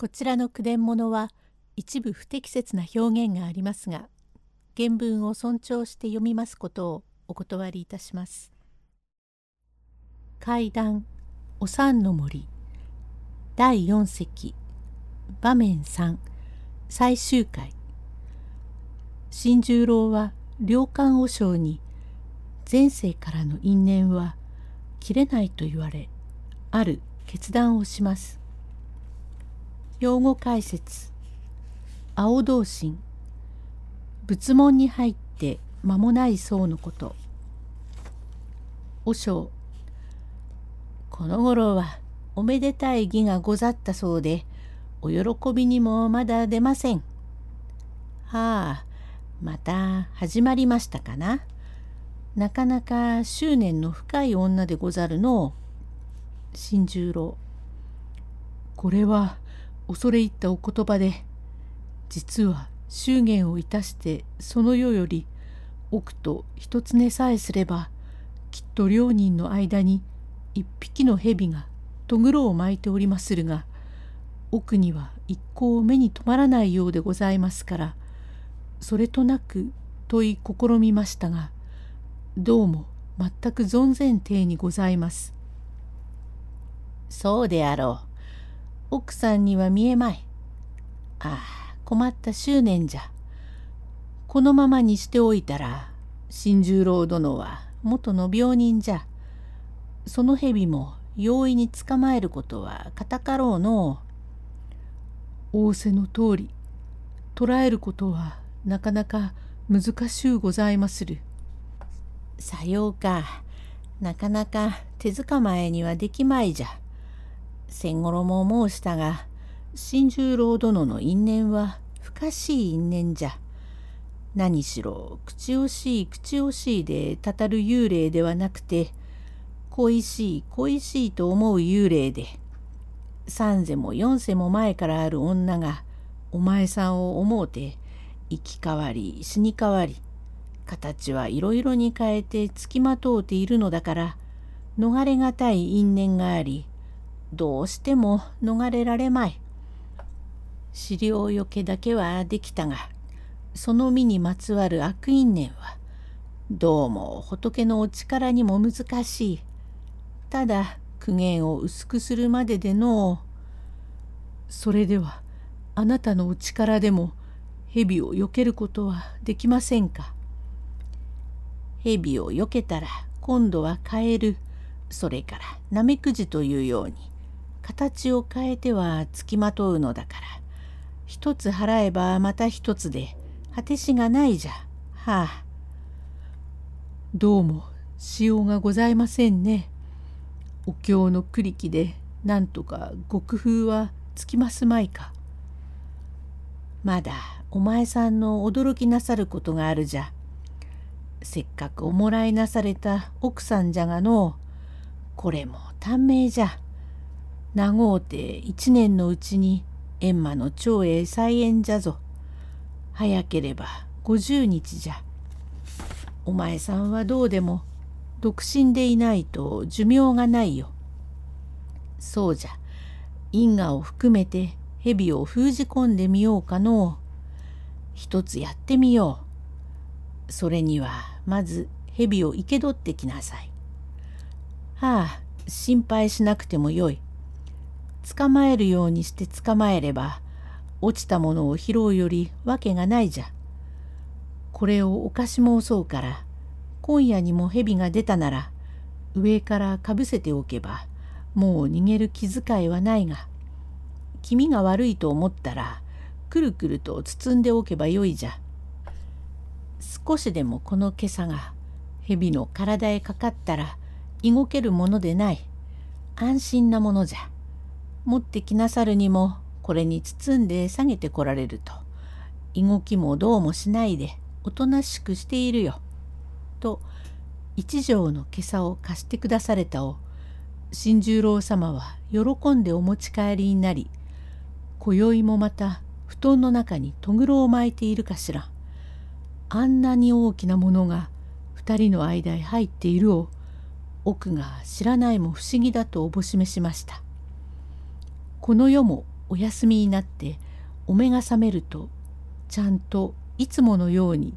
こちらの句伝物は一部不適切な表現がありますが原文を尊重して読みますことをお断りいたします。階段お三の森第4席場面3最終回新十郎は良寛和尚に前世からの因縁は切れないと言われある決断をします。用語解説。青同心。仏門に入って間もない僧のこと。和尚。この頃はおめでたい儀がござったそうでお喜びにもまだ出ません。はあまた始まりましたかな。なかなか執念の深い女でござるの新十郎。これは恐れ入ったお言葉で実は祝言をいたしてその世より奥と一つ寝さえすればきっと両人の間に一匹の蛇がとぐろを巻いておりまするが奥には一向目に留まらないようでございますからそれとなく問い試みましたがどうも全く存然体にございます。そうであろう。奥さんには見えまい。ああ困った執念じゃ。このままにしておいたら新十郎殿は元の病人じゃ。その蛇も容易に捕まえることは堅かろうの仰せの通り捕らえることはなかなか難しゅうございまする。さようか。なかなか手捕まえにはできまいじゃ。千五郎も申したが新十郎殿の因縁は不可しい因縁じゃ。何しろ口惜しい口惜しいでたたる幽霊ではなくて恋しい恋しいと思う幽霊で三世も四世も前からある女がお前さんを思うて生き変わり死に変わり形はいろいろに変えてつきまとうているのだから逃れがたい因縁がありどうしても逃れられまい。資料よけだけはできたがその身にまつわる悪因縁はどうも仏のお力にも難しい。ただ苦言を薄くするまででのそれではあなたのお力でも蛇を避けることはできませんか蛇を避けたら今度はカエルそれからナメクジというように形を変えてはつきまとうのだから一つ払えばまた一つで果てしがないじゃはあ。どうもしようがございませんね。お経の栗木でなんとか極風はつきますまいか。まだお前さんの驚きなさることがあるじゃ。せっかくおもらいなされた奥さんじゃがのこれも短命じゃ。長うて一年のうちに閻魔の長へ再演じゃぞ。早ければ50日じゃ。お前さんはどうでも独身でいないと寿命がないよ。そうじゃ。因果を含めて蛇を封じ込んでみようかの一つやってみよう。それにはまず蛇を生け取ってきなさい。はあ、心配しなくてもよい。捕まえるようにして捕まえれば落ちたものを拾うよりわけがないじゃ。これをお貸し申そうから今夜にも蛇が出たなら上からかぶせておけばもう逃げる気遣いはないが気味が悪いと思ったらくるくると包んでおけばよいじゃ。少しでもこの今朝が蛇の体へかかったら動けるものでない安心なものじゃ。持ってきなさるにもこれに包んで下げてこられると動きもどうもしないでおとなしくしているよ。と一条の今朝を貸してくだされたを新十郎様は喜んでお持ち帰りになり今宵もまた布団の中にとぐろを巻いているかしらあんなに大きなものが二人の間へ入っているを奥が知らないも不思議だとおぼしめしました。この世もお休みになってお目が覚めるとちゃんといつものように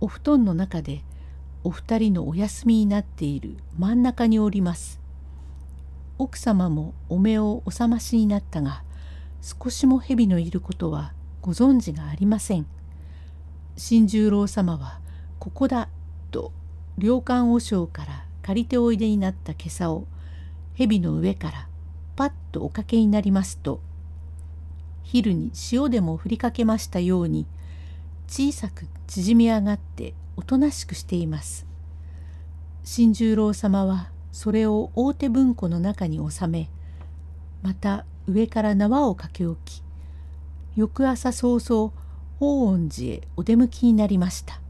お布団の中でお二人のお休みになっている真ん中におります。奥様もお目をお覚ましになったが少しも蛇のいることはご存知がありません。新十郎様はここだと良寛和尚から借りておいでになった袈裟を蛇の上からパッとおかけになりますと昼に塩でも振りかけましたように小さく縮み上がっておとなしくしています。新十郎様はそれを大手文庫の中に収めまた上から縄をかけ置き翌朝早々法恩寺へお出向きになりました。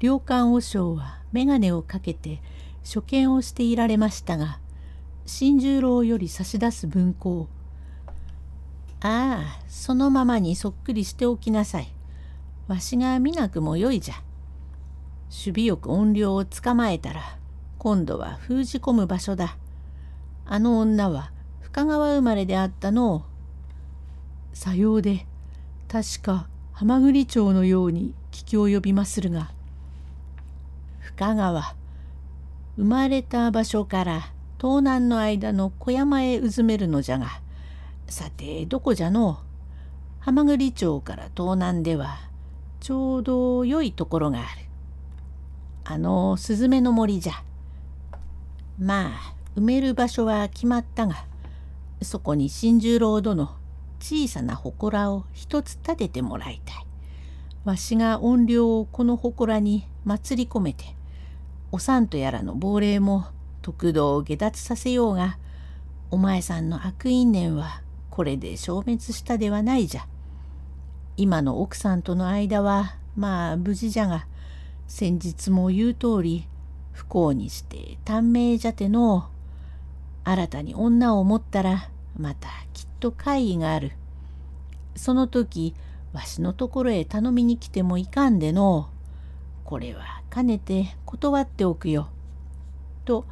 良寛和尚は眼鏡をかけて所見をしていられましたが新十郎より差し出す文庫「ああそのままにそっくりしておきなさい。わしが見なくもよいじゃ。守備よく怨霊を捕まえたら今度は封じ込む場所だ。あの女は深川生まれであったのさようで確か浜栗町のように聞き及びまするが深川生まれた場所から東南の間の小山へうずめるのじゃがさてどこじゃの？浜栗町から東南ではちょうど良いところがある。あのスズメの森じゃ。まあ埋める場所は決まったがそこに新十郎殿小さな祠を一つ建ててもらいたい。わしが怨霊をこの祠に祭り込めておさんとやらの亡霊も得道を下脱させようがお前さんの悪因縁はこれで消滅したではないじゃ。今の奥さんとの間はまあ無事じゃが先日も言う通り不幸にして短命じゃての新たに女を持ったらまたきっと会議がある。その時わしのところへ頼みに来てもいかんでのこれはかねて断っておくよ。と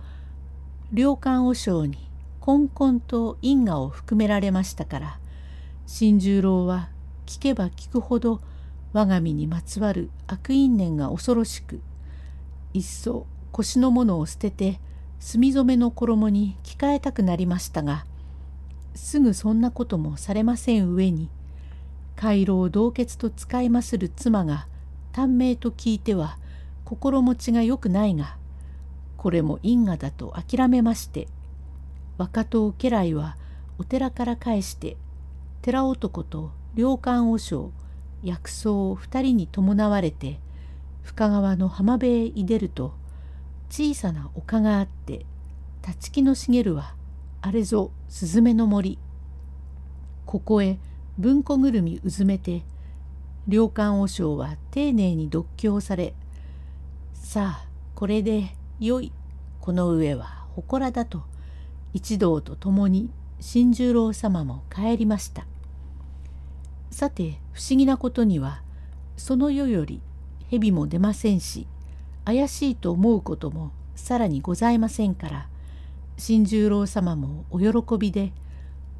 良寛和尚にこんこんと因果を含められましたから新十郎は聞けば聞くほど我が身にまつわる悪因縁が恐ろしくいっそ腰のものを捨てて墨染めの衣に着替えたくなりましたがすぐそんなこともされません上に回廊同血と使いまする妻が短命と聞いては心持ちが良くないがこれも因果だと諦めまして若党家来はお寺から返して寺男と良寛和尚薬草を二人に伴われて深川の浜辺へいでると小さな丘があって立木の茂るはあれぞスズメの森。ここへ文庫ぐるみうずめて良寛和尚は丁寧に読経されさあこれでよいこの上は祠だと一同と共に新十郎様も帰りましたさて不思議なことにはその世より蛇も出ませんし怪しいと思うこともさらにございませんから新十郎様もお喜びで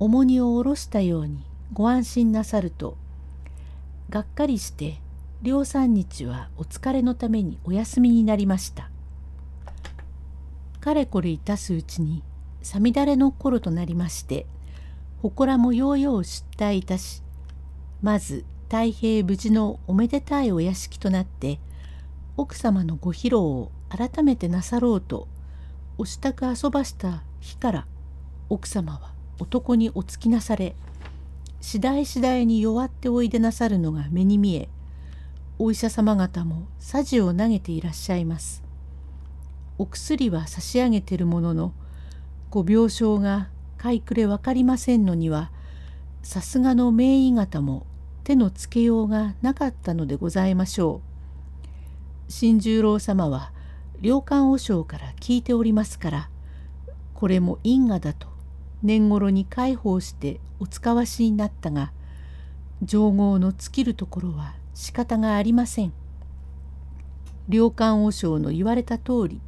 重荷を下ろしたようにご安心なさるとがっかりして両三日はお疲れのためにお休みになりました。かれこれいたすうちにさみだれの頃となりまして祠もようよう出退いたしまず太平無事のおめでたいお屋敷となって奥様のご披露を改めてなさろうとお支度遊ばした日から奥様は男におつきなされ次第次第に弱っておいでなさるのが目に見えお医者様方もさじを投げていらっしゃいます。お薬は差し上げてるもののご病床が買いくれ分かりませんのにはさすがの名医方も手のつけようがなかったのでございましょう。新十郎様は良寛和尚から聞いておりますからこれも因果だと年頃に介抱してお使わしになったが情合の尽きるところは仕方がありません。良寛和尚の言われた通り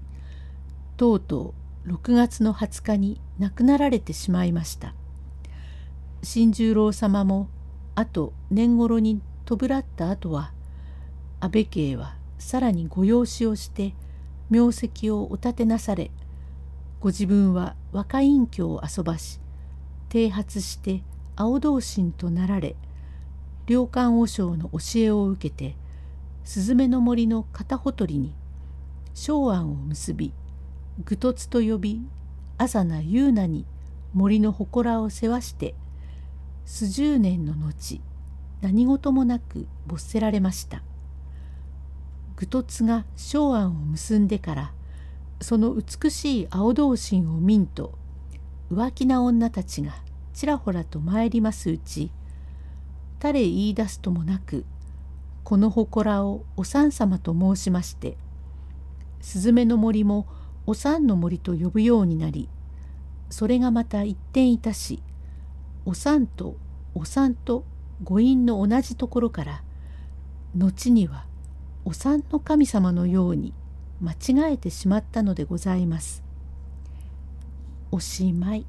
とうとう6月の20日に亡くなられてしまいました。新十郎様もあと年頃にとらった後は安倍家はさらにご養子をして名跡をお立てなされご自分は若隠居を遊ばし剃髪して青同心となられ良寛和尚の教えを受けてスズメの森の片ほとりに昭安を結び愚突と呼び朝名優奈に森の祠を世話して数十年の後何事もなく没せられました。愚突が昭安を結んでからその美しい青同心を見んと浮気な女たちがちらほらと参りますうち誰言い出すともなくこの祠をお三様と申しましてスズメの森もお三の森と呼ぶようになりそれがまた一転いたしお三とお三と五院の同じところから後にはお産の神様のように間違えてしまったのでございます。おしまい。